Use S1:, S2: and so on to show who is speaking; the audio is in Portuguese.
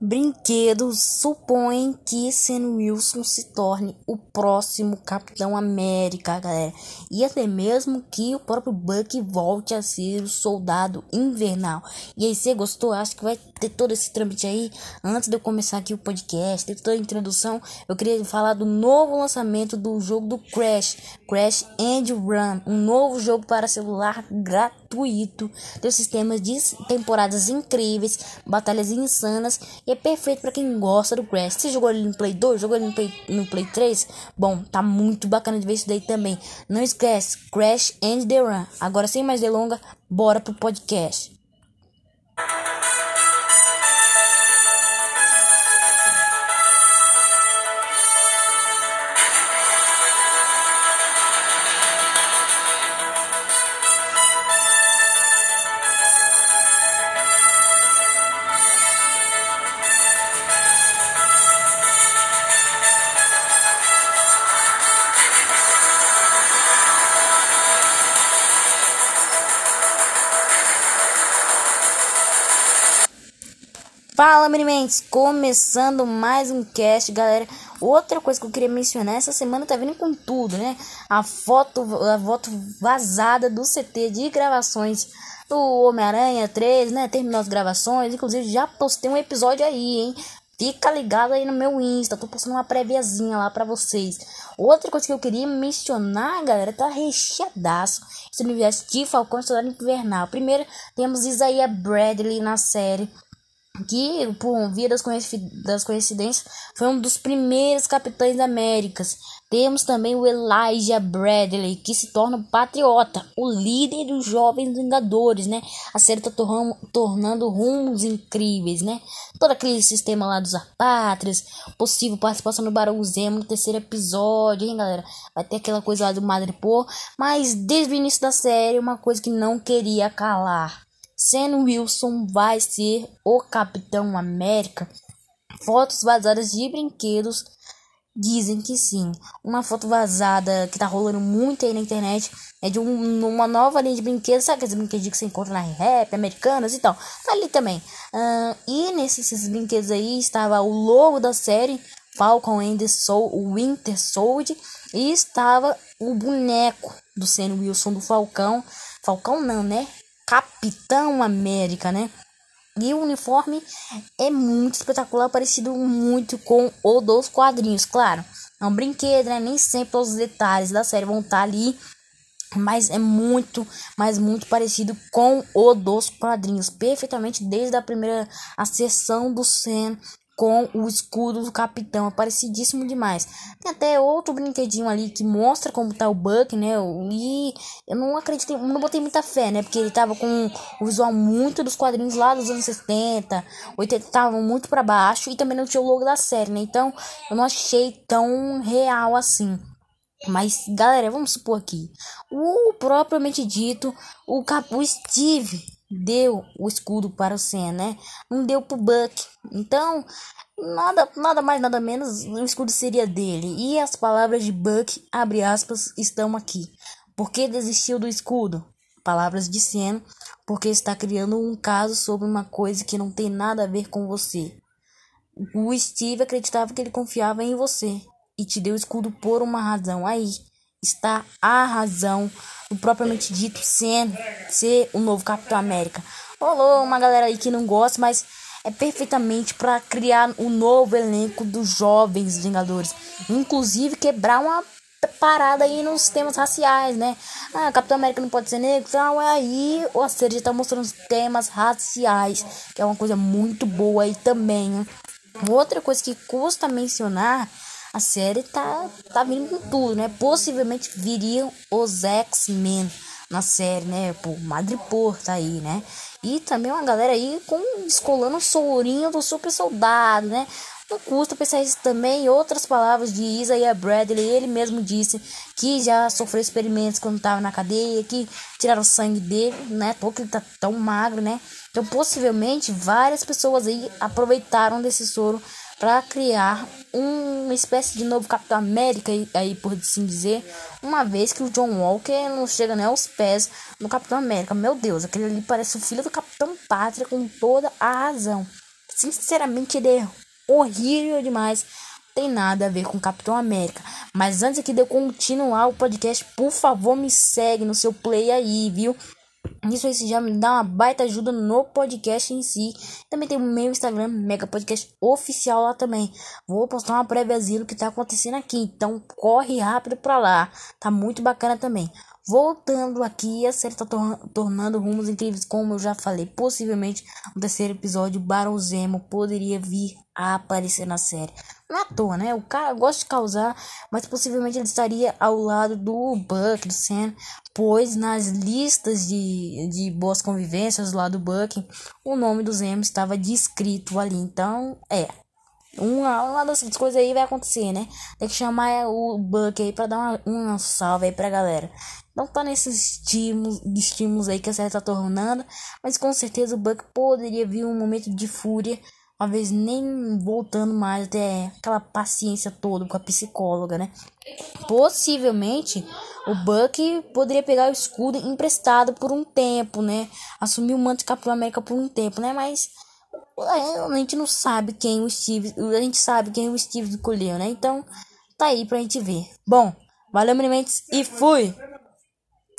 S1: Brinquedos supõem que Sam Wilson se torne o próximo Capitão América, galera. E até mesmo que o próprio Buck volte a ser o soldado invernal. E aí, você gostou? Acho que vai ter todo esse trâmite aí. Antes de eu começar aqui o podcast, ter toda a introdução, eu queria falar do novo lançamento do jogo do Crash, Crash and Run, um novo jogo para celular gratuito. Tem sistemas de temporadas incríveis, batalhas insanas e é perfeito para quem gosta do Crash. Você jogou ele no Play 2? Jogou ele no Play, no Play 3? Bom, tá muito bacana de ver isso daí também. Não esquece, Crash and the Run. Agora, sem mais delongas, bora pro podcast. Fala, Minimentos! Começando mais um cast, galera. Outra coisa que eu queria mencionar, essa semana tá vindo com tudo, né? A foto, a foto vazada do CT de gravações do Homem-Aranha 3, né? Terminou as gravações, inclusive já postei um episódio aí, hein? Fica ligado aí no meu Insta, tô postando uma préviazinha lá pra vocês. Outra coisa que eu queria mencionar, galera, tá recheadaço. Esse universo de Falcão Soldado Invernal. Primeiro, temos Isaiah Bradley na série que, por via das, coincidências, foi um dos primeiros capitães Américas. Temos também o Elijah Bradley, que se torna um patriota, o líder dos jovens Vingadores, né? A série tá tornando, rumos incríveis, né? Todo aquele sistema lá dos apátrias, possível participação do Barão Zemo no terceiro episódio, hein, galera? Vai ter aquela coisa lá do Madripoor, mas desde o início da série, uma coisa que não queria calar Sam Wilson vai ser o Capitão América? Fotos vazadas de brinquedos dizem que sim. Uma foto vazada que tá rolando muito aí na internet é de um, uma nova linha de brinquedos. Sabe aqueles brinquedos que você encontra na rap, americanas e tal? Tá ali também. Uh, e nesses brinquedos aí estava o logo da série. Falcon and the Soul, Winter Soldier e estava o boneco do Sam Wilson do Falcão. Falcão não, né? Capitão América, né? E o uniforme é muito espetacular, parecido muito com o dos quadrinhos, claro. É um brinquedo, né? Nem sempre todos os detalhes da série vão estar ali, mas é muito, mas muito parecido com o dos quadrinhos, perfeitamente desde a primeira a sessão do Sam com o escudo do capitão, é parecidíssimo demais. Tem até outro brinquedinho ali que mostra como tá o Buck, né? E eu não acreditei, não botei muita fé, né? Porque ele tava com o visual muito dos quadrinhos lá dos anos 70, 80 estavam muito para baixo e também não tinha o logo da série, né? Então eu não achei tão real assim. Mas, galera, vamos supor aqui. O propriamente dito, o, Cap o Steve deu o escudo para o Sam, né? Não deu pro Buck. Então, nada, nada mais, nada menos, o escudo seria dele. E as palavras de Buck, abre aspas, estão aqui. Por que desistiu do escudo? Palavras de Sam, porque está criando um caso sobre uma coisa que não tem nada a ver com você. O Steve acreditava que ele confiava em você e te deu o escudo por uma razão. Aí está a razão do propriamente dito ser, ser o novo Capitão América. Rolou uma galera aí que não gosta, mas é perfeitamente para criar o um novo elenco dos jovens Vingadores. Inclusive quebrar uma parada aí nos temas raciais, né? Ah, Capitão América não pode ser negro, então aí o série tá mostrando temas raciais, que é uma coisa muito boa aí também. Né? Outra coisa que custa mencionar a série tá, tá vindo com tudo, né? Possivelmente viriam os X-Men na série, né? Pô, Madripoor tá aí, né? E também uma galera aí com escolando o sourinho do super soldado, né? Não custa pensar isso também. Outras palavras de Isaiah Bradley, ele mesmo disse que já sofreu experimentos quando estava na cadeia, que tiraram sangue dele, né? Porque ele tá tão magro, né? Então, possivelmente, várias pessoas aí aproveitaram desse soro para criar uma espécie de novo Capitão América, aí por assim dizer, uma vez que o John Walker não chega nem aos pés no Capitão América. Meu Deus, aquele ali parece o filho do Capitão Pátria com toda a razão. sinceramente, ele é horrível demais. Tem nada a ver com Capitão América. Mas antes aqui de eu continuar o podcast, por favor, me segue no seu play aí, viu? Isso aí já me dá uma baita ajuda no podcast em si. Também tem o meu Instagram, Mega Podcast Oficial lá também. Vou postar uma prévia do que tá acontecendo aqui. Então corre rápido pra lá. Tá muito bacana também. Voltando aqui, a série tá tor tornando rumos incríveis, como eu já falei. Possivelmente o terceiro episódio, Barão Zemo poderia vir a aparecer na série. Não à toa, né? O cara gosta de causar, mas possivelmente ele estaria ao lado do Buck, do Sam, pois nas listas de, de boas convivências lá do Buck, o nome do Zemo estava descrito ali. Então, é, uma, uma dessas coisas aí vai acontecer, né? Tem que chamar o Buck aí pra dar uma, uma salve aí pra galera. Não tá nesses estímulos, estímulos aí que a série tá tornando. Mas com certeza o Buck poderia vir um momento de fúria. Talvez nem voltando mais até aquela paciência toda com a psicóloga, né? Possivelmente o Buck poderia pegar o escudo emprestado por um tempo, né? Assumir o manto de Capitão América por um tempo, né? Mas a gente não sabe quem o Steve. A gente sabe quem o Steve escolheu, né? Então, tá aí pra gente ver. Bom, valeu, Menimentos, e fui!